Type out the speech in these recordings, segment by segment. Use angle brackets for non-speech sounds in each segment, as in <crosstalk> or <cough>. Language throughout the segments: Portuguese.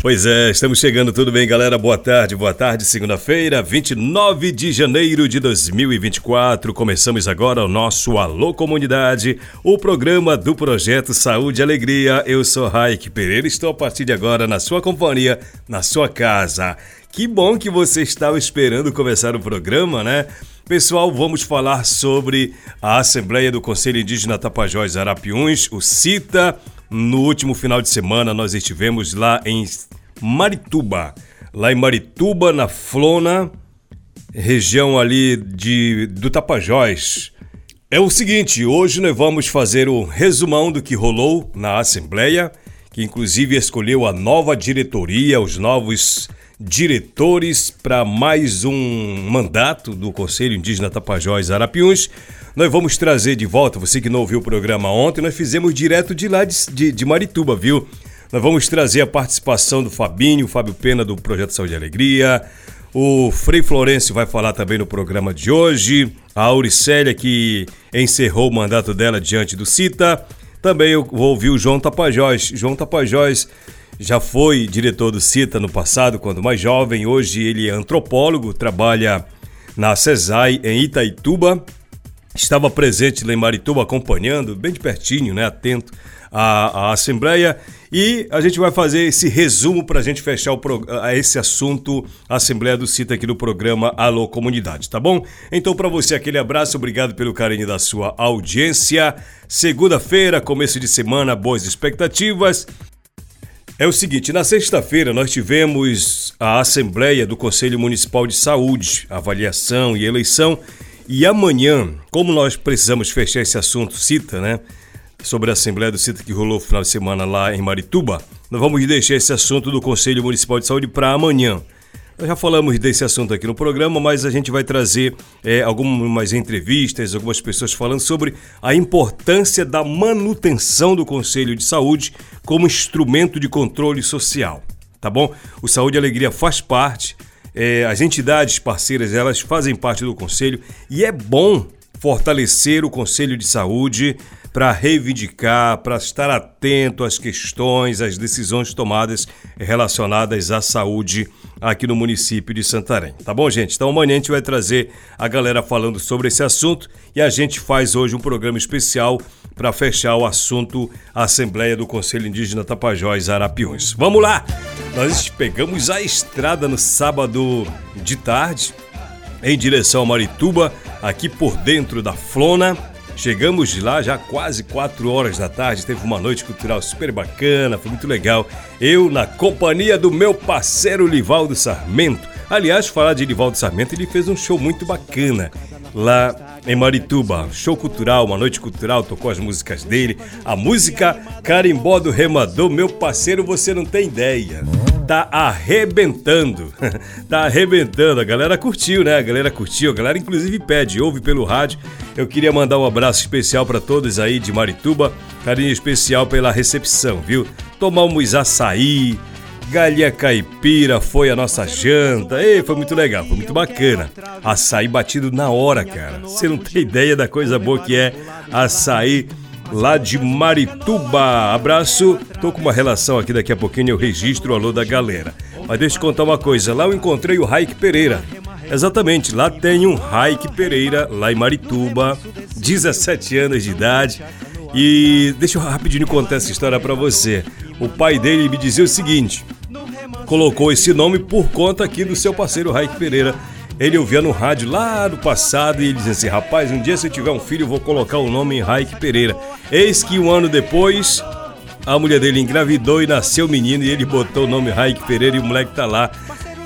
Pois é, estamos chegando, tudo bem, galera? Boa tarde, boa tarde, segunda-feira, 29 de janeiro de 2024. Começamos agora o nosso Alô Comunidade, o programa do Projeto Saúde e Alegria. Eu sou Raik Pereira, estou a partir de agora na sua companhia, na sua casa. Que bom que você estava esperando começar o programa, né? Pessoal, vamos falar sobre a Assembleia do Conselho Indígena Tapajós Arapiuns, o CITA. No último final de semana nós estivemos lá em Marituba. Lá em Marituba, na Flona, região ali de, do Tapajós. É o seguinte, hoje nós vamos fazer o resumão do que rolou na Assembleia, que inclusive escolheu a nova diretoria, os novos diretores para mais um mandato do Conselho Indígena Tapajós Arapiuns. Nós vamos trazer de volta, você que não ouviu o programa ontem, nós fizemos direto de lá de, de, de Marituba, viu? Nós vamos trazer a participação do Fabinho, Fábio Pena do Projeto Saúde e Alegria. O Frei Florencio vai falar também no programa de hoje. A Auricélia, que encerrou o mandato dela diante do CITA. Também eu vou ouvir o João Tapajós. João Tapajós já foi diretor do CITA no passado, quando mais jovem. Hoje ele é antropólogo, trabalha na CESAI em Itaituba. Estava presente lá em Marituba acompanhando, bem de pertinho, né, atento à, à Assembleia. E a gente vai fazer esse resumo para a gente fechar o esse assunto, a Assembleia do CITA aqui no programa Alô Comunidade, tá bom? Então, para você, aquele abraço, obrigado pelo carinho da sua audiência. Segunda-feira, começo de semana, boas expectativas. É o seguinte, na sexta-feira nós tivemos a Assembleia do Conselho Municipal de Saúde, avaliação e eleição. E amanhã, como nós precisamos fechar esse assunto CITA, né? sobre a Assembleia do CITA que rolou no final de semana lá em Marituba, nós vamos deixar esse assunto do Conselho Municipal de Saúde para amanhã. Já falamos desse assunto aqui no programa, mas a gente vai trazer é, algumas entrevistas, algumas pessoas falando sobre a importância da manutenção do Conselho de Saúde como instrumento de controle social. Tá bom? O Saúde e Alegria faz parte, é, as entidades parceiras elas fazem parte do Conselho e é bom fortalecer o Conselho de Saúde para reivindicar, para estar atento às questões, às decisões tomadas relacionadas à saúde aqui no município de Santarém. Tá bom, gente? Então amanhã a gente vai trazer a galera falando sobre esse assunto e a gente faz hoje um programa especial para fechar o assunto Assembleia do Conselho Indígena Tapajós Arapiões. Vamos lá! Nós pegamos a estrada no sábado de tarde em direção a Marituba, aqui por dentro da Flona Chegamos lá já quase 4 horas da tarde, teve uma noite cultural super bacana, foi muito legal. Eu na companhia do meu parceiro Livaldo Sarmento. Aliás, falar de Livaldo Sarmento, ele fez um show muito bacana lá em Marituba. Show cultural, uma noite cultural, tocou as músicas dele. A música Carimbó do Remador, meu parceiro, você não tem ideia tá arrebentando. <laughs> tá arrebentando. A galera curtiu, né? A galera curtiu. A galera inclusive pede, ouve pelo rádio. Eu queria mandar um abraço especial para todos aí de Marituba. Carinho especial pela recepção, viu? Tomamos açaí, galinha caipira foi a nossa janta. Ei, foi muito legal, foi muito bacana. Açaí batido na hora, cara. Você não tem ideia da coisa boa que é açaí lá de Marituba. Abraço, tô com uma relação aqui, daqui a pouquinho eu registro o alô da galera. Mas deixa eu contar uma coisa, lá eu encontrei o Raik Pereira. Exatamente, lá tem um Raik Pereira, lá em Marituba, 17 anos de idade. E deixa eu rapidinho contar essa história para você. O pai dele me dizia o seguinte: colocou esse nome por conta aqui do seu parceiro Raik Pereira ele ouvia no rádio lá no passado e ele dizia assim: rapaz, um dia se eu tiver um filho, eu vou colocar o nome em Raik Pereira. Eis que um ano depois, a mulher dele engravidou e nasceu o menino e ele botou o nome Raik Pereira e o moleque tá lá.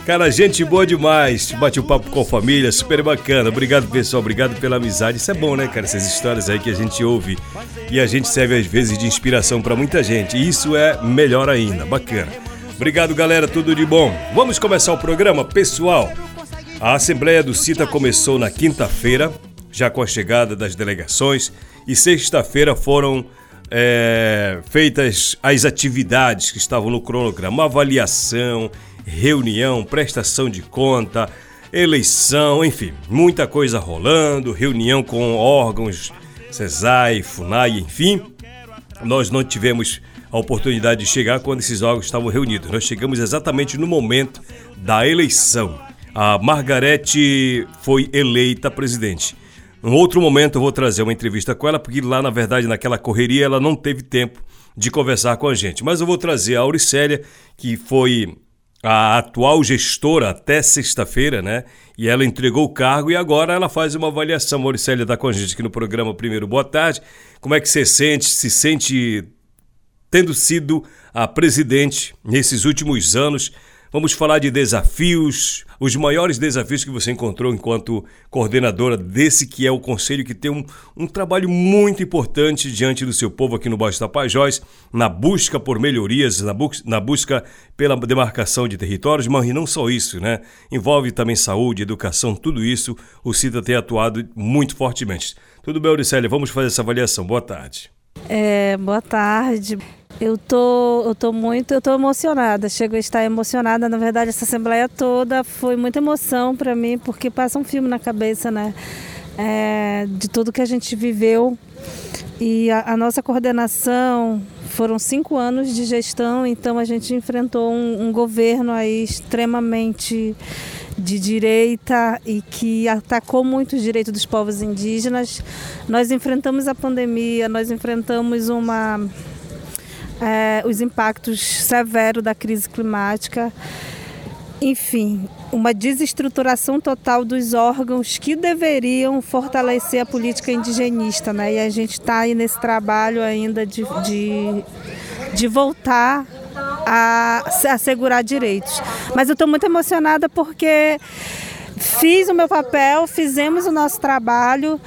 Cara, gente boa demais. Bate o um papo com a família, super bacana. Obrigado, pessoal. Obrigado pela amizade. Isso é bom, né, cara? Essas histórias aí que a gente ouve e a gente serve às vezes de inspiração para muita gente. Isso é melhor ainda. Bacana. Obrigado, galera. Tudo de bom. Vamos começar o programa, pessoal. A Assembleia do CITA começou na quinta-feira, já com a chegada das delegações, e sexta-feira foram é, feitas as atividades que estavam no cronograma, avaliação, reunião, prestação de conta, eleição, enfim, muita coisa rolando, reunião com órgãos, CESAI, FUNAI, enfim. Nós não tivemos a oportunidade de chegar quando esses órgãos estavam reunidos. Nós chegamos exatamente no momento da eleição. A Margarete foi eleita presidente. Em outro momento eu vou trazer uma entrevista com ela, porque lá, na verdade, naquela correria, ela não teve tempo de conversar com a gente. Mas eu vou trazer a Auricélia, que foi a atual gestora até sexta-feira, né? E ela entregou o cargo e agora ela faz uma avaliação. Mauricélia está com a gente aqui no programa Primeiro Boa Tarde. Como é que você sente? Se sente tendo sido a presidente nesses últimos anos? Vamos falar de desafios, os maiores desafios que você encontrou enquanto coordenadora desse que é o conselho que tem um, um trabalho muito importante diante do seu povo aqui no Baixo Tapajós, na busca por melhorias, na, bu na busca pela demarcação de territórios, mas não só isso, né? Envolve também saúde, educação, tudo isso o CITA tem atuado muito fortemente. Tudo bem, Auricélia? Vamos fazer essa avaliação. Boa tarde. É, boa tarde. Eu tô, eu tô muito, eu tô emocionada. Chego a estar emocionada. Na verdade, essa assembleia toda foi muita emoção para mim, porque passa um filme na cabeça, né? É, de tudo que a gente viveu. E a, a, nossa coordenação foram cinco anos de gestão, então a gente enfrentou um, um governo aí extremamente de direita e que atacou muito os direitos dos povos indígenas. Nós enfrentamos a pandemia, nós enfrentamos uma é, os impactos severos da crise climática. Enfim, uma desestruturação total dos órgãos que deveriam fortalecer a política indigenista. Né? E a gente está aí nesse trabalho ainda de, de, de voltar a assegurar direitos. Mas eu estou muito emocionada porque Fiz o meu papel, fizemos o nosso trabalho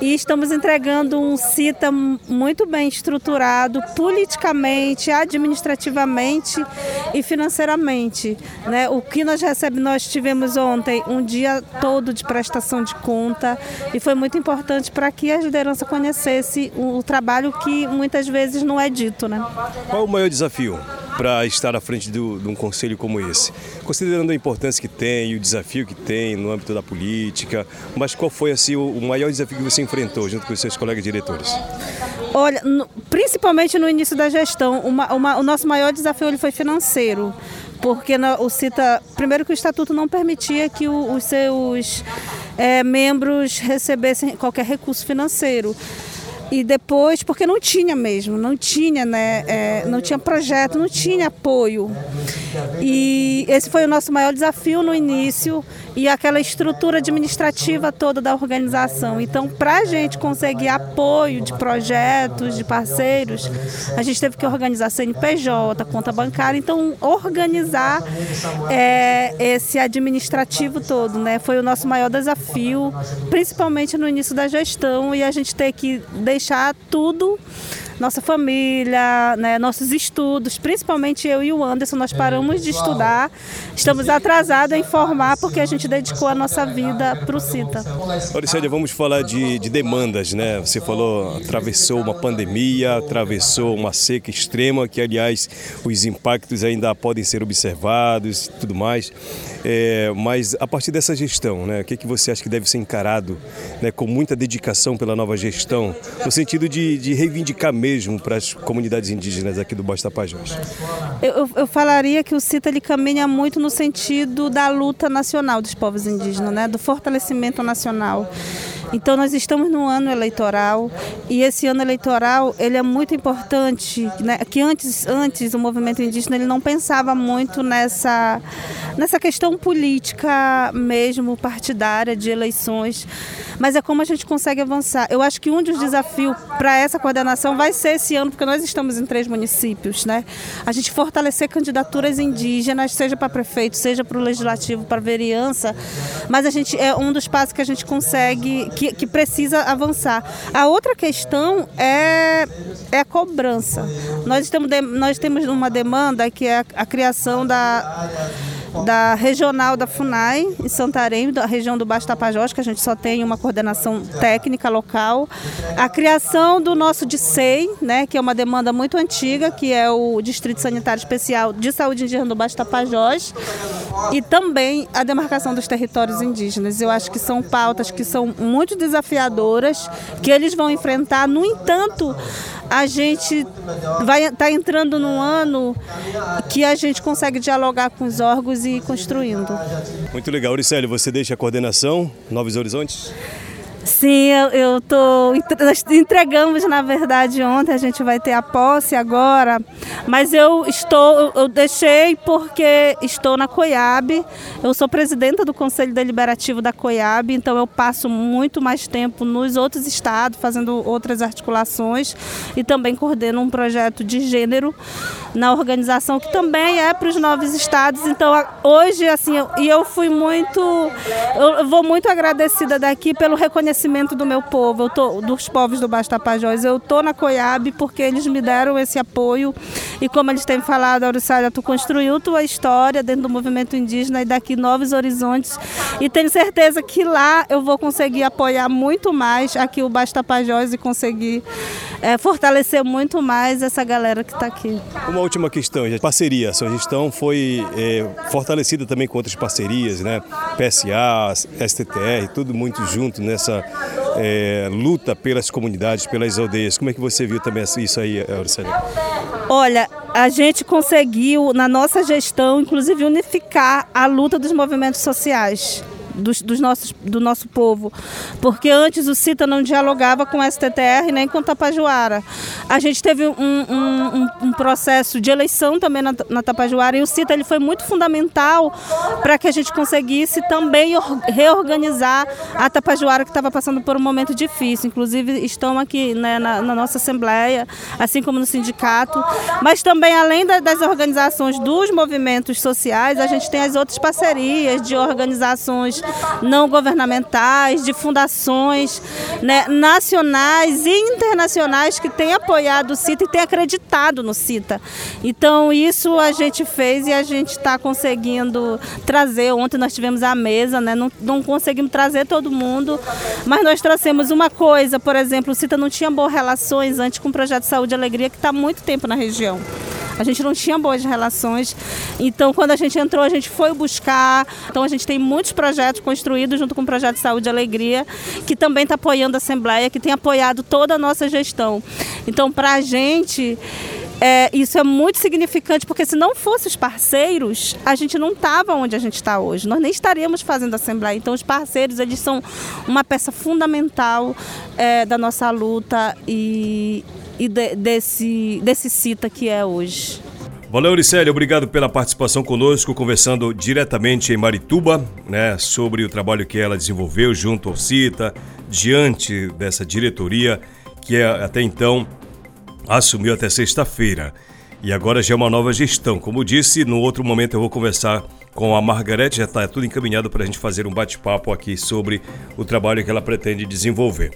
e estamos entregando um CITA muito bem estruturado, politicamente, administrativamente e financeiramente. Né? O que nós recebemos, nós tivemos ontem um dia todo de prestação de conta e foi muito importante para que a liderança conhecesse o, trabalho que muitas vezes não é dito. Né? Qual o maior desafio para estar à frente do, de um conselho como esse? Considerando a importância que tem e o desafio que tem no âmbito da política, mas qual foi assim o maior desafio que você enfrentou junto com os seus colegas diretores? Olha, no, principalmente no início da gestão, uma, uma, o nosso maior desafio ele foi financeiro, porque na, o CITA, primeiro que o estatuto não permitia que o, os seus é, membros recebessem qualquer recurso financeiro e depois porque não tinha mesmo, não tinha, né, é, não tinha projeto, não tinha apoio. E esse foi o nosso maior desafio no início e aquela estrutura administrativa toda da organização. Então, para a gente conseguir apoio de projetos, de parceiros, a gente teve que organizar CNPJ, conta bancária, então organizar é, esse administrativo todo, né? Foi o nosso maior desafio, principalmente no início da gestão e a gente ter que deixar tudo nossa família, né, nossos estudos, principalmente eu e o Anderson, nós paramos de estudar, estamos atrasados em formar porque a gente dedicou a nossa vida para o CITA. Auricélia, vamos falar de, de demandas, né? Você falou, atravessou uma pandemia, atravessou uma seca extrema, que aliás os impactos ainda podem ser observados e tudo mais. É, mas a partir dessa gestão, né, o que, que você acha que deve ser encarado né, com muita dedicação pela nova gestão, no sentido de, de reivindicar mesmo para as comunidades indígenas aqui do Baixo Tapajós? Eu, eu, falaria que o CITA ele caminha muito no sentido da luta nacional dos povos indígenas, né, do fortalecimento nacional. Então nós estamos no ano eleitoral e esse ano eleitoral ele é muito importante, né? Que antes, antes o movimento indígena ele não pensava muito nessa nessa questão política mesmo partidária de eleições, mas é como a gente consegue avançar. Eu acho que um dos desafios para essa coordenação vai ser esse ano, porque nós estamos em três municípios, né? A gente fortalecer candidaturas indígenas, seja para prefeito, seja para o legislativo, para vereança, mas a gente é um dos passos que a gente consegue, que, que precisa avançar. A outra questão é, é a cobrança. Nós, temos, nós temos uma demanda que é a, a criação da da regional da FUNAI, em Santarém, da região do Baixo Tapajós, que a gente só tem uma coordenação técnica local. A criação do nosso DICEI, né, que é uma demanda muito antiga, que é o Distrito Sanitário Especial de Saúde Indígena do Baixo Tapajós. E também a demarcação dos territórios indígenas. Eu acho que são pautas que são muito desafiadoras, que eles vão enfrentar. No entanto, a gente vai tá entrando num ano que a gente consegue dialogar com os órgãos e ir construindo. Muito legal. Auricélio, você deixa a coordenação Novos Horizontes? Sim, eu, eu tô. Nós entregamos, na verdade, ontem, a gente vai ter a posse agora, mas eu estou, eu deixei porque estou na COIAB, eu sou presidenta do Conselho Deliberativo da COIAB, então eu passo muito mais tempo nos outros estados, fazendo outras articulações e também coordeno um projeto de gênero na organização que também é para os novos estados. Então hoje, assim, eu, e eu fui muito, eu vou muito agradecida daqui pelo reconhecimento do meu povo, eu tô, dos povos do Baixo Tapajós. Eu tô na Coiab porque eles me deram esse apoio e como eles têm falado, Auricália, tu construiu tua história dentro do movimento indígena e daqui novos horizontes e tenho certeza que lá eu vou conseguir apoiar muito mais aqui o Baixo Tapajós e conseguir é, fortalecer muito mais essa galera que está aqui. Uma última questão, parceria. A sua gestão foi é, fortalecida também com outras parcerias, né? PSA, STTR, tudo muito junto nessa é, luta pelas comunidades, pelas aldeias. Como é que você viu também isso aí, Auricélia? Olha, a gente conseguiu, na nossa gestão, inclusive, unificar a luta dos movimentos sociais dos, dos nossos, do nosso povo. Porque antes o CITA não dialogava com o STTR nem com o Tapajoara. A gente teve um, um, um processo de eleição também na, na Tapajoara e o CITA ele foi muito fundamental para que a gente conseguisse também reorganizar a Tapajoara que estava passando por um momento difícil. Inclusive estão aqui né, na, na, nossa Assembleia, assim como no sindicato. Mas também, além da, das organizações dos movimentos sociais, a gente tem as outras parcerias de organizações não governamentais, de fundações né, nacionais e internacionais que têm apoiado o CITA e têm acreditado no CITA. Então, isso a gente fez e a gente está conseguindo trazer. Ontem nós tivemos a mesa, né, não, não conseguimos trazer todo mundo, mas nós trouxemos uma coisa, por exemplo, o CITA não tinha boas relações antes com o projeto Saúde e Alegria, que está há muito tempo na região. A gente não tinha boas relações. Então, quando a gente entrou, a gente foi buscar. Então, a gente tem muitos projetos construídos junto com o projeto Saúde e Alegria, que também está apoiando a Assembleia, que tem apoiado toda a nossa gestão. Então, para a gente. É, isso é muito significante, porque se não fossem os parceiros, a gente não estava onde a gente está hoje. Nós nem estaríamos fazendo Assembleia. Então, os parceiros, eles são uma peça fundamental é, da nossa luta e, e de, desse, desse CITA que é hoje. Valeu, Auricélia, obrigado pela participação conosco, conversando diretamente em Marituba, né, sobre o trabalho que ela desenvolveu junto ao CITA, diante dessa diretoria que é, até então assumiu até sexta-feira. E agora já é uma nova gestão. Como disse, no outro momento eu vou conversar com a Margarete, já está tudo encaminhado para a gente fazer um bate-papo aqui sobre o trabalho que ela pretende desenvolver.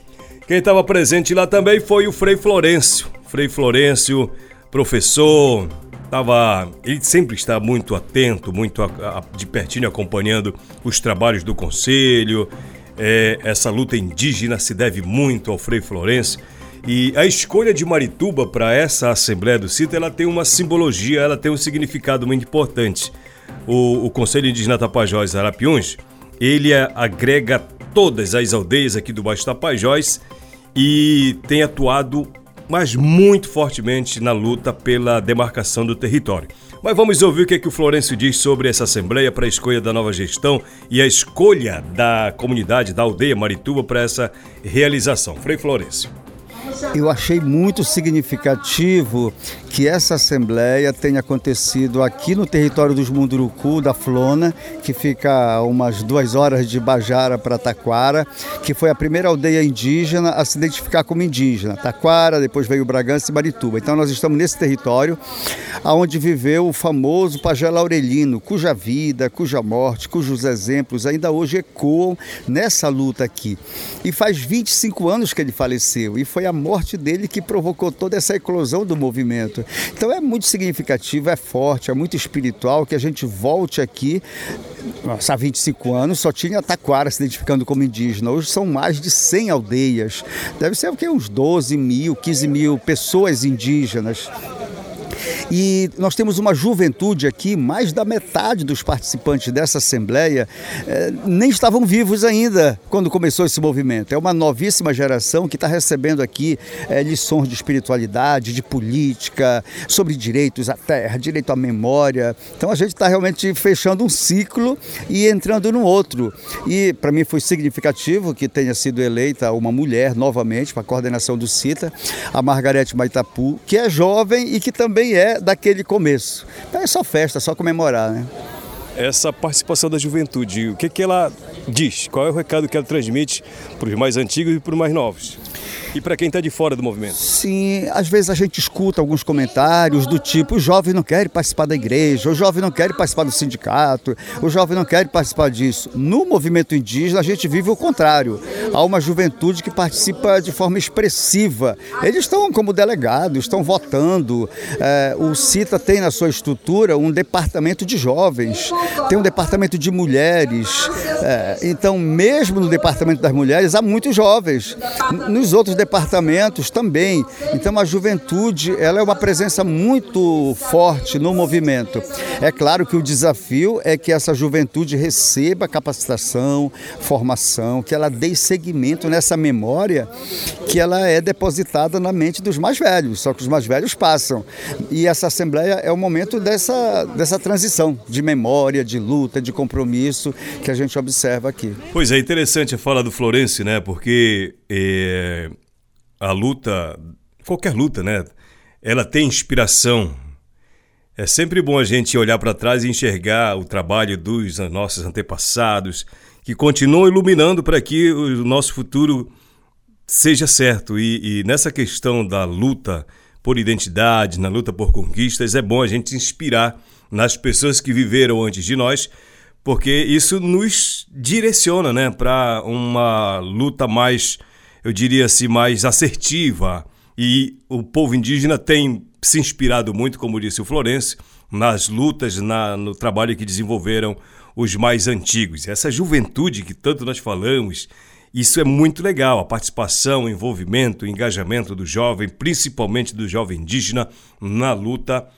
Quem estava presente lá também foi o Frei Florencio. Frei Florencio, professor, tava, ele sempre está muito atento, muito a, a, de pertinho acompanhando os trabalhos do conselho. É, essa luta indígena se deve muito ao Frei Florencio. E a escolha de Marituba para essa Assembleia do CITA, ela tem uma simbologia, ela tem um significado muito importante. O, o Conselho Indígena Tapajós Arapiuns, ele agrega todas as aldeias aqui do Baixo Tapajós e tem atuado, mas muito fortemente na luta pela demarcação do território. Mas vamos ouvir o que, é que o Florencio diz sobre essa Assembleia para a escolha da nova gestão e a escolha da comunidade da aldeia Marituba para essa realização. Frei Florencio. Eu achei muito significativo que essa assembleia tenha acontecido aqui no território dos Munduruku, da Flona, que fica a umas duas horas de Bajara para Taquara, que foi a primeira aldeia indígena a se identificar como indígena. Taquara, depois veio Bragança e Marituba. Então nós estamos nesse território onde viveu o famoso Pajé Laurelino, cuja vida, cuja morte, cujos exemplos ainda hoje ecoam nessa luta aqui. E faz 25 anos que ele faleceu e foi a morte dele que provocou toda essa eclosão do movimento. Então é muito significativo, é forte, é muito espiritual que a gente volte aqui. Nossa, há 25 anos só tinha Taquara se identificando como indígena. Hoje são mais de 100 aldeias. Deve ser o que? Uns 12 mil, 15 mil pessoas indígenas. E nós temos uma juventude aqui, mais da metade dos participantes dessa Assembleia eh, nem estavam vivos ainda quando começou esse movimento. É uma novíssima geração que está recebendo aqui eh, lições de espiritualidade, de política, sobre direitos à terra, direito à memória. Então a gente está realmente fechando um ciclo e entrando no outro. E para mim foi significativo que tenha sido eleita uma mulher novamente para a coordenação do CITA, a Margarete Maitapu, que é jovem e que também é daquele começo. Então é só festa, só comemorar, né? Essa participação da juventude, o que, que ela diz? Qual é o recado que ela transmite para os mais antigos e para os mais novos? E para quem está de fora do movimento? Sim, às vezes a gente escuta alguns comentários do tipo: o jovem não quer participar da igreja, o jovem não quer participar do sindicato, o jovem não quer participar disso. No movimento indígena, a gente vive o contrário. Há uma juventude que participa de forma expressiva. Eles estão como delegados, estão votando. É, o CITA tem na sua estrutura um departamento de jovens, tem um departamento de mulheres. É, então, mesmo no departamento das mulheres, há muitos jovens. Nos outros departamentos também. Então a juventude ela é uma presença muito forte no movimento. É claro que o desafio é que essa juventude receba capacitação, formação, que ela dê seguimento nessa memória que ela é depositada na mente dos mais velhos, só que os mais velhos passam. E essa assembleia é o momento dessa, dessa transição de memória, de luta, de compromisso que a gente observa aqui. Pois é, interessante a fala do Florencio, né? Porque é, a luta, qualquer luta, né? Ela tem inspiração. É sempre bom a gente olhar para trás e enxergar o trabalho dos nossos antepassados, que continuam iluminando para que o nosso futuro seja certo. E, e, nessa questão da luta por identidade, na luta por conquistas, é bom a gente inspirar nas pessoas que viveram antes de nós, porque isso nos direciona né, para uma luta mais eu diria assim, mais assertiva. E o povo indígena tem se inspirado muito, como disse o Florencio, nas lutas, na, no trabalho que desenvolveram os mais antigos. Essa juventude que tanto nós falamos, isso é muito legal, a participação, o envolvimento, o engajamento do jovem, principalmente do jovem indígena, na luta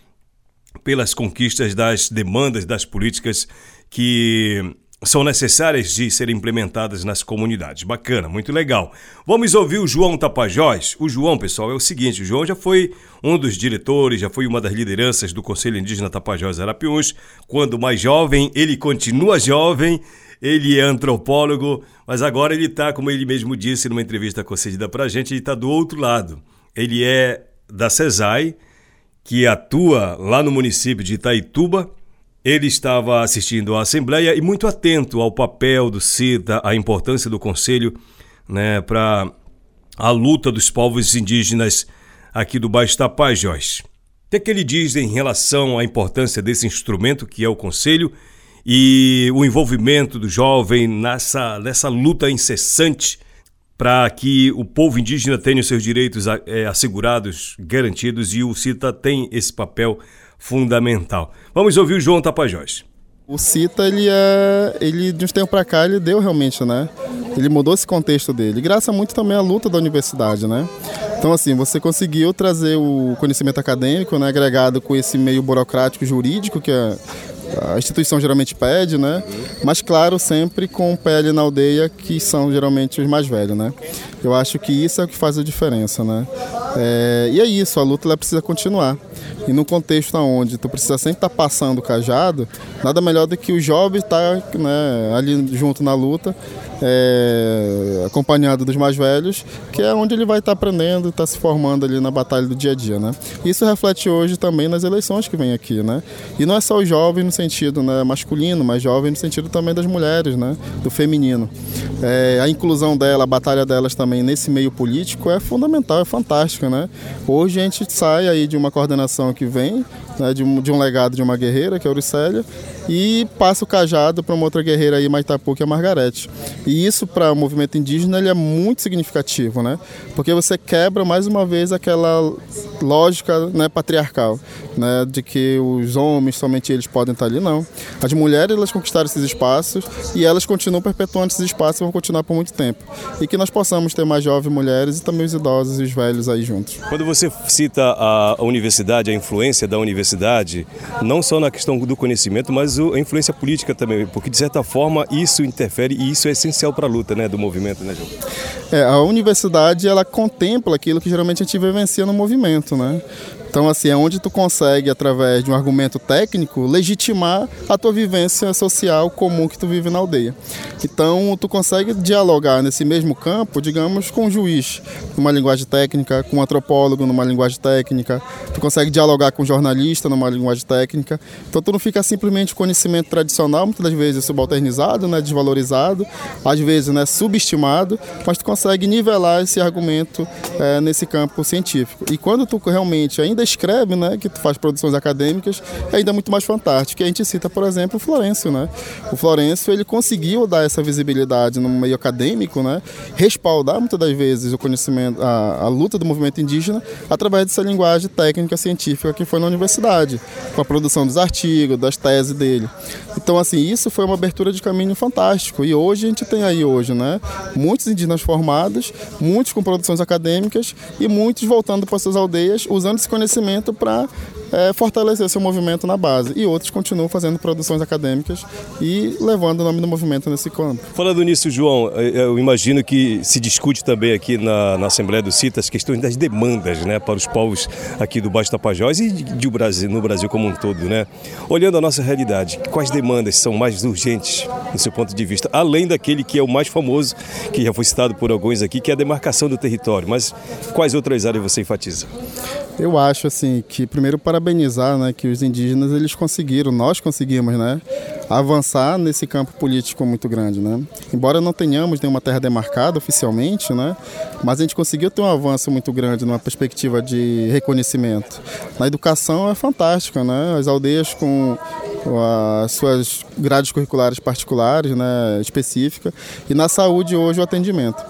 pelas conquistas das demandas das políticas que são necessárias de serem implementadas nas comunidades. Bacana, muito legal. Vamos ouvir o João Tapajós. O João, pessoal, é o seguinte: o João já foi um dos diretores, já foi uma das lideranças do Conselho Indígena Tapajós Arapiuns. Quando mais jovem, ele continua jovem. Ele é antropólogo, mas agora ele está, como ele mesmo disse numa entrevista concedida para a gente, ele está do outro lado. Ele é da CESAI, que atua lá no município de Itaituba, ele estava assistindo à Assembleia e muito atento ao papel do CITA, à importância do Conselho né, para a luta dos povos indígenas aqui do Baixo Tapajós. O que, é que ele diz em relação à importância desse instrumento que é o Conselho e o envolvimento do jovem nessa, nessa luta incessante para que o povo indígena tenha os seus direitos é, assegurados, garantidos, e o CITA tem esse papel fundamental. Vamos ouvir o João Tapajós. O CITA, ele é, ele de uns tempos para cá, ele deu realmente, né? Ele mudou esse contexto dele, graças muito também à luta da universidade, né? Então, assim, você conseguiu trazer o conhecimento acadêmico, né, agregado com esse meio burocrático jurídico que é a instituição geralmente pede, né? Mas claro, sempre com pele na aldeia, que são geralmente os mais velhos, né? Eu acho que isso é o que faz a diferença, né? É, e é isso, a luta ela precisa continuar. E num contexto onde tu precisa sempre estar tá passando o cajado, nada melhor do que o jovem estar tá, né, ali junto na luta, é, acompanhado dos mais velhos, que é onde ele vai estar tá aprendendo, está se formando ali na batalha do dia a dia, né? Isso reflete hoje também nas eleições que vem aqui, né? E não é só o jovem no sentido né, masculino, mas jovem no sentido também das mulheres, né? Do feminino. É, a inclusão dela, a batalha delas também nesse meio político é fundamental, é fantástica, né? Hoje a gente sai aí de uma coordenação que vem né, de, um, de um legado de uma guerreira, que é a Auricélia, e passa o cajado para uma outra guerreira aí, Maitapu, que é a Margarete. E isso para o movimento indígena ele é muito significativo, né? Porque você quebra mais uma vez aquela lógica né, patriarcal, né, de que os homens somente eles podem estar ali, não. As mulheres elas conquistaram esses espaços e elas continuam perpetuando esses espaços e vão continuar por muito tempo. E que nós possamos ter mais jovens mulheres e também os idosos e os velhos aí juntos. Quando você cita a universidade, a influência da universidade universidade, não só na questão do conhecimento, mas a influência política também, porque de certa forma isso interfere e isso é essencial para a luta né, do movimento, né, João? É, a universidade ela contempla aquilo que geralmente a gente vivencia no movimento, né? Então, assim, é onde tu consegue, através de um argumento técnico, legitimar a tua vivência social comum que tu vive na aldeia. Então, tu consegue dialogar nesse mesmo campo, digamos, com um juiz, numa linguagem técnica, com um antropólogo, numa linguagem técnica, tu consegue dialogar com um jornalista, numa linguagem técnica. Então, tu não fica simplesmente conhecimento tradicional, muitas das vezes subalternizado, né, desvalorizado, às vezes né, subestimado, mas tu consegue nivelar esse argumento é, nesse campo científico. E quando tu realmente ainda escreve, né, que faz produções acadêmicas, é ainda muito mais fantástico. E a gente cita, por exemplo, o Florencio, né? O Florencio, ele conseguiu dar essa visibilidade no meio acadêmico, né? Respaldar muitas das vezes o conhecimento, a, a luta do movimento indígena através dessa linguagem técnica científica que foi na universidade, com a produção dos artigos, das teses dele. Então, assim, isso foi uma abertura de caminho fantástico. E hoje a gente tem aí hoje, né, muitos indígenas formados, muitos com produções acadêmicas e muitos voltando para suas aldeias usando esse conhecimento conhecimento para é, fortalecer seu movimento na base. E outros continuam fazendo produções acadêmicas e levando o nome do movimento nesse campo. Falando nisso, João, eu imagino que se discute também aqui na, na Assembleia do CITA as questões das demandas né, para os povos aqui do Baixo Tapajós e de Brasil, no Brasil como um todo. Né? Olhando a nossa realidade, quais demandas são mais urgentes do seu ponto de vista? Além daquele que é o mais famoso, que já foi citado por alguns aqui, que é a demarcação do território. Mas quais outras áreas você enfatiza? Eu acho assim que primeiro parabenizar, né, que os indígenas eles conseguiram, nós conseguimos, né, avançar nesse campo político muito grande, né? Embora não tenhamos nenhuma terra demarcada oficialmente, né, mas a gente conseguiu ter um avanço muito grande numa perspectiva de reconhecimento. Na educação é fantástico, né? As aldeias com as suas grades curriculares particulares, né, específicas, e na saúde hoje o atendimento.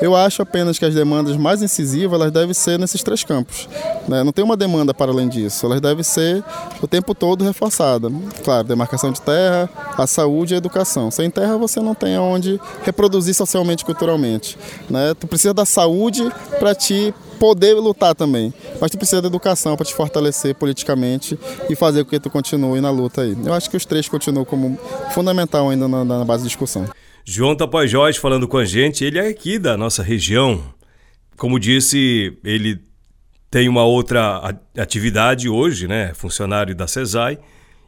Eu acho apenas que as demandas mais incisivas elas devem ser nesses três campos. Né? Não tem uma demanda para além disso, elas devem ser o tempo todo reforçadas. Claro, demarcação de terra, a saúde e a educação. Sem terra você não tem onde reproduzir socialmente e culturalmente. Né? Tu precisa da saúde para te poder lutar também. Mas tu precisa da educação para te fortalecer politicamente e fazer com que tu continue na luta aí. Eu acho que os três continuam como fundamental ainda na, na base de discussão. João Tapajós falando com a gente, ele é aqui da nossa região. Como disse, ele tem uma outra atividade hoje, né? Funcionário da CESAI,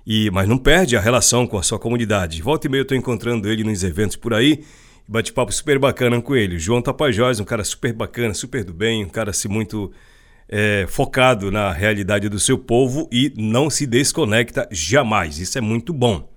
e, mas não perde a relação com a sua comunidade. Volta e meia eu estou encontrando ele nos eventos por aí bate-papo super bacana com ele. João Tapajós, um cara super bacana, super do bem, um cara assim muito é, focado na realidade do seu povo e não se desconecta jamais. Isso é muito bom.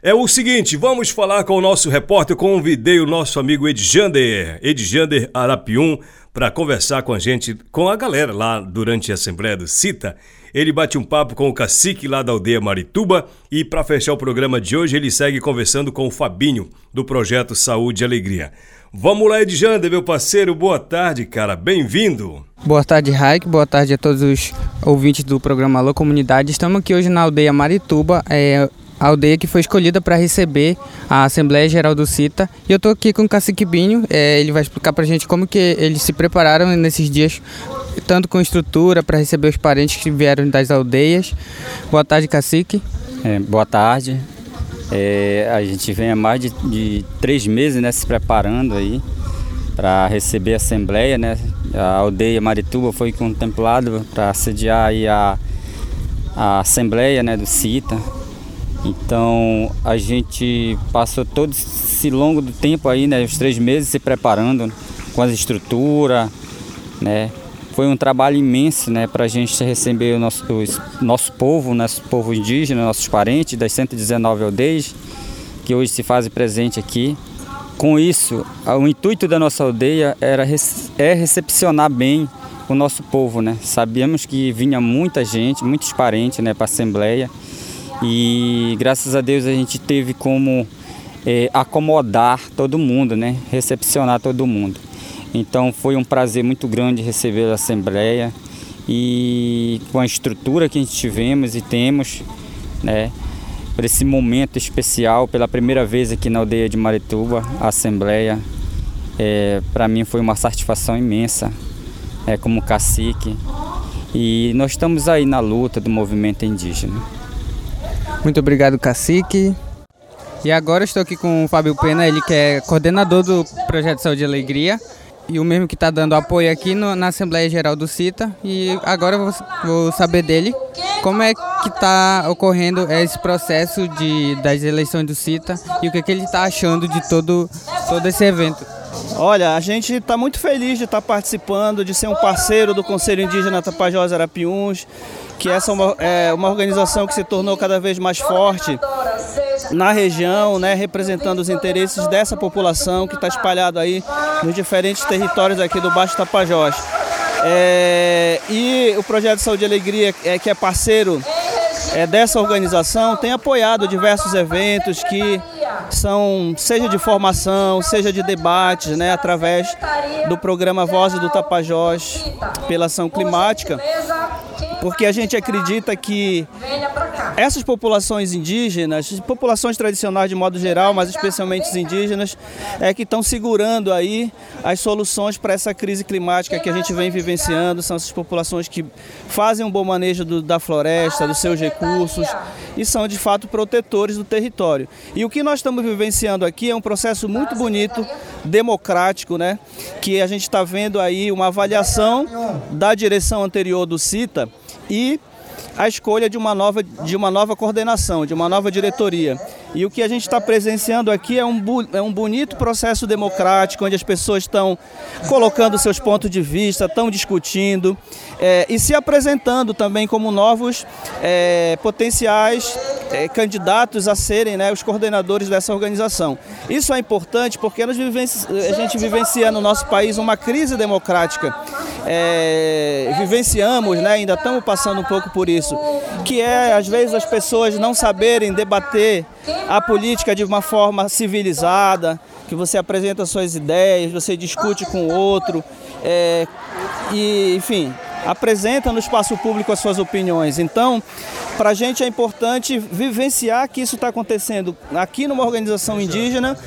É o seguinte, vamos falar com o nosso repórter. Convidei o nosso amigo Edjander, Edjander Arapium, para conversar com a gente, com a galera lá durante a Assembleia do CITA. Ele bate um papo com o cacique lá da aldeia Marituba e, para fechar o programa de hoje, ele segue conversando com o Fabinho, do projeto Saúde e Alegria. Vamos lá, Edjander, meu parceiro, boa tarde, cara, bem-vindo. Boa tarde, Raik, boa tarde a todos os ouvintes do programa Alô Comunidade. Estamos aqui hoje na aldeia Marituba, é, a aldeia que foi escolhida para receber a Assembleia Geral do CITA. E eu estou aqui com o Cacique Binho, é, ele vai explicar para a gente como que eles se prepararam nesses dias tanto com estrutura para receber os parentes que vieram das aldeias. Boa tarde, cacique. É, boa tarde. É, a gente vem há mais de, de, três meses né, se preparando aí para receber a Assembleia. Né? A aldeia Marituba foi contemplada para sediar aí a, a Assembleia né, do CITA. Então a gente passou todo esse longo do tempo aí, né, os três meses se preparando com as estruturas, né? Foi um trabalho imenso, né, para a gente receber o nosso, o nosso povo, nosso povo indígena, nossos parentes das 119 aldeias que hoje se fazem presente aqui. Com isso, o intuito da nossa aldeia era é recepcionar bem o nosso povo, né? Sabíamos que vinha muita gente, muitos parentes, né, para a assembleia e graças a Deus a gente teve como é, acomodar todo mundo, né? recepcionar todo mundo. Então foi um prazer muito grande receber a Assembleia e com a estrutura que a gente tivemos e temos, né? Por esse momento especial, pela primeira vez aqui na aldeia de Marituba, a Assembleia, é, para mim foi uma satisfação imensa, é, como cacique. E nós estamos aí na luta do movimento indígena. Muito obrigado, Cacique. E agora estou aqui com o Fábio Pena, ele que é coordenador do Projeto Saúde e Alegria e o mesmo que está dando apoio aqui no, na Assembleia Geral do CITA. E agora eu vou, vou saber dele como é que está ocorrendo esse processo de, das eleições do CITA e o que, é que ele está achando de todo, todo esse evento. Olha, a gente está muito feliz de estar tá participando, de ser um parceiro do Conselho Indígena Tapajós Arapiuns, que essa é uma, é uma organização que se tornou cada vez mais forte na região, né, representando os interesses dessa população que está espalhada aí nos diferentes territórios aqui do Baixo Tapajós. É, e o Projeto Saúde e Alegria, é, que é parceiro é, dessa organização, tem apoiado diversos eventos que são, seja de formação, seja de debates, né, através do programa Vozes do Tapajós pela Ação Climática, porque a gente acredita que essas populações indígenas, populações tradicionais de modo geral, mas especialmente os indígenas, é que estão segurando aí as soluções para essa crise climática que a gente vem vivenciando. São essas populações que fazem um bom manejo do, da floresta, dos seus recursos e são de fato protetores do território. E o que nós estamos vivenciando aqui é um processo muito bonito, democrático, né? Que a gente está vendo aí uma avaliação da direção anterior do CITA e a escolha de uma nova, de uma nova coordenação, de uma nova diretoria. E o que a gente está presenciando aqui é um, é um bonito processo democrático, onde as pessoas estão colocando seus pontos de vista, estão discutindo é, e se apresentando também como novos é, potenciais é, candidatos a serem né, os coordenadores dessa organização. Isso é importante porque nós a gente vivencia no nosso país uma crise democrática. É, vivenciamos, né, ainda estamos passando um pouco por isso, que é às vezes as pessoas não saberem debater a política de uma forma civilizada, que você apresenta suas ideias, você discute com o outro, é, e enfim, apresenta no espaço público as suas opiniões. Então, para a gente é importante vivenciar que isso está acontecendo aqui numa organização indígena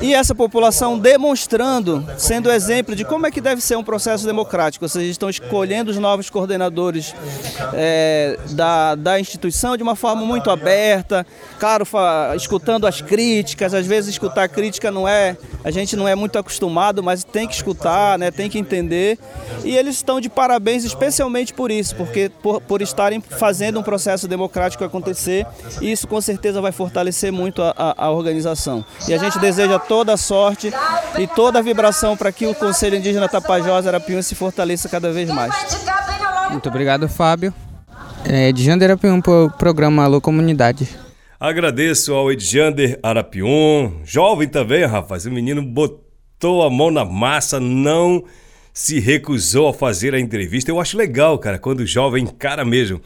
e essa população demonstrando, sendo exemplo de como é que deve ser um processo democrático. Vocês estão escolhendo os novos coordenadores é, da, da instituição de uma forma muito aberta, claro, escutando as críticas. Às vezes escutar crítica não é, a gente não é muito acostumado, mas tem que escutar, né, tem que entender. E eles estão de parabéns especialmente por isso, porque por, por estarem fazendo um processo democrático acontecer, e isso com certeza vai fortalecer muito a, a, a organização. E a gente deseja toda a sorte e toda a vibração para que o Conselho Indígena Tapajós Arapiuns se fortaleça cada vez mais. Muito obrigado, Fábio. É, Edjander Arapiun para o programa Alô Comunidade. Agradeço ao Edjander Arapiun, jovem também, rapaz. O menino botou a mão na massa, não se recusou a fazer a entrevista. Eu acho legal, cara, quando o jovem encara mesmo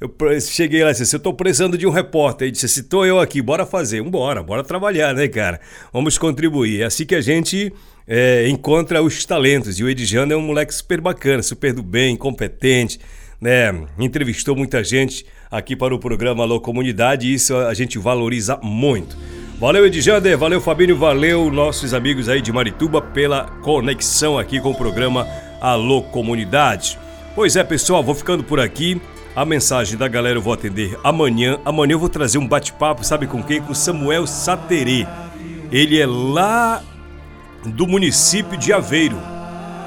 eu cheguei lá e disse, eu estou precisando de um repórter. Ele disse, se estou eu aqui, bora fazer. Bora, bora trabalhar, né, cara? Vamos contribuir. É assim que a gente é, encontra os talentos. E o Edjano é um moleque super bacana, super do bem, competente, né? Entrevistou muita gente aqui para o programa Alô Comunidade e isso a gente valoriza muito. Valeu, Edjander, valeu, Fabinho, valeu, nossos amigos aí de Marituba, pela conexão aqui com o programa Alô Comunidade. Pois é, pessoal, vou ficando por aqui. A mensagem da galera eu vou atender amanhã. Amanhã eu vou trazer um bate-papo, sabe com quem? Com Samuel Saterê. Ele é lá do município de Aveiro.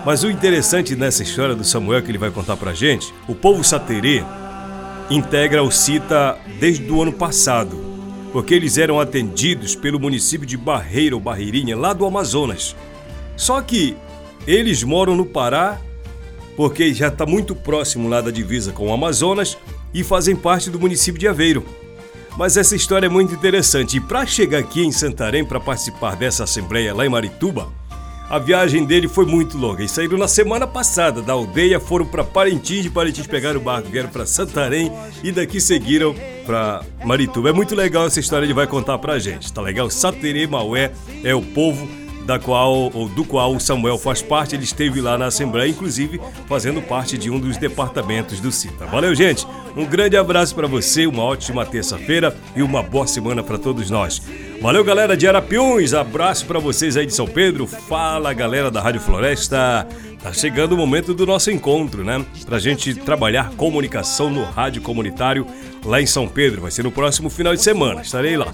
Mas o interessante nessa história do Samuel que ele vai contar pra gente, o povo Saterê integra o CITA desde o ano passado, porque eles eram atendidos pelo município de Barreira ou Barreirinha, lá do Amazonas. Só que eles moram no Pará porque já está muito próximo lá da divisa com o Amazonas e fazem parte do município de Aveiro. Mas essa história é muito interessante e para chegar aqui em Santarém para participar dessa assembleia lá em Marituba, a viagem dele foi muito longa. E saíram na semana passada da aldeia, foram para Parintins, de Parintins pegaram o barco, vieram para Santarém e daqui seguiram para Marituba. É muito legal essa história, ele vai contar pra gente. Tá legal? Saterê Maué é o povo da qual ou do qual o Samuel faz parte, ele esteve lá na Assembleia, inclusive fazendo parte de um dos departamentos do CITA. Valeu, gente. Um grande abraço para você, uma ótima terça-feira e uma boa semana para todos nós. Valeu, galera de Arapiuns. Abraço para vocês aí de São Pedro. Fala, galera da Rádio Floresta. Tá chegando o momento do nosso encontro, né? Pra gente trabalhar comunicação no rádio comunitário lá em São Pedro. Vai ser no próximo final de semana. Estarei lá.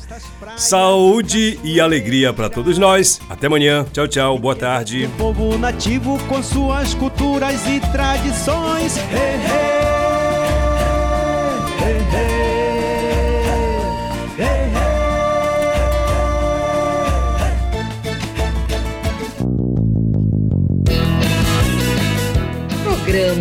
Saúde e alegria para todos nós. Até amanhã. Tchau, tchau. Boa tarde. Povo nativo com suas culturas e tradições. Hey, hey, hey,